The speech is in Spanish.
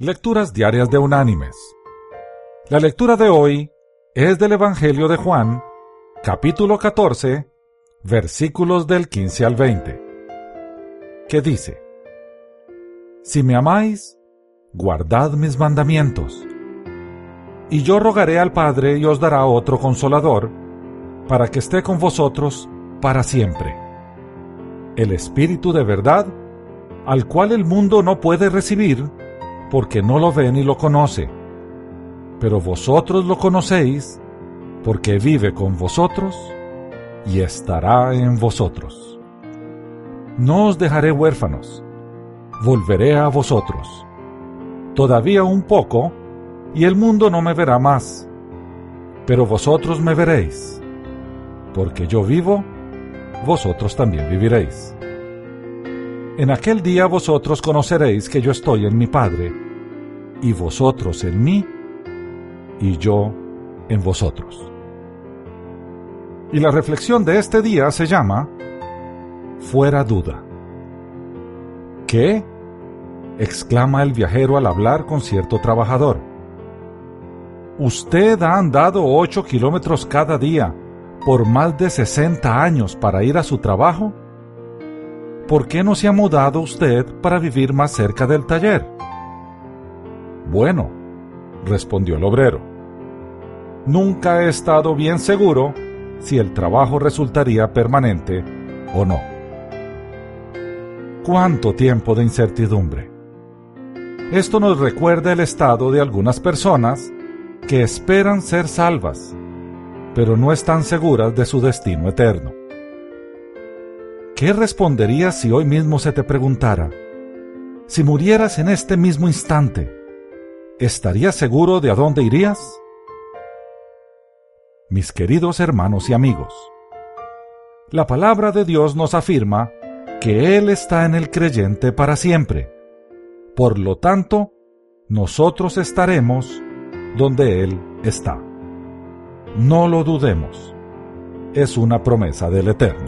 Lecturas Diarias de Unánimes. La lectura de hoy es del Evangelio de Juan, capítulo 14, versículos del 15 al 20, que dice, Si me amáis, guardad mis mandamientos, y yo rogaré al Padre y os dará otro consolador, para que esté con vosotros para siempre. El Espíritu de verdad, al cual el mundo no puede recibir, porque no lo ve ni lo conoce. Pero vosotros lo conocéis, porque vive con vosotros y estará en vosotros. No os dejaré huérfanos, volveré a vosotros. Todavía un poco, y el mundo no me verá más, pero vosotros me veréis, porque yo vivo, vosotros también viviréis. En aquel día vosotros conoceréis que yo estoy en mi Padre, y vosotros en mí, y yo en vosotros. Y la reflexión de este día se llama Fuera duda. ¿Qué? exclama el viajero al hablar con cierto trabajador. Usted ha andado ocho kilómetros cada día por más de sesenta años para ir a su trabajo ¿por qué no se ha mudado usted para vivir más cerca del taller? Bueno, respondió el obrero, nunca he estado bien seguro si el trabajo resultaría permanente o no. ¿Cuánto tiempo de incertidumbre? Esto nos recuerda el estado de algunas personas que esperan ser salvas, pero no están seguras de su destino eterno. ¿Qué responderías si hoy mismo se te preguntara, si murieras en este mismo instante, ¿estarías seguro de a dónde irías? Mis queridos hermanos y amigos, la palabra de Dios nos afirma que Él está en el creyente para siempre. Por lo tanto, nosotros estaremos donde Él está. No lo dudemos. Es una promesa del Eterno.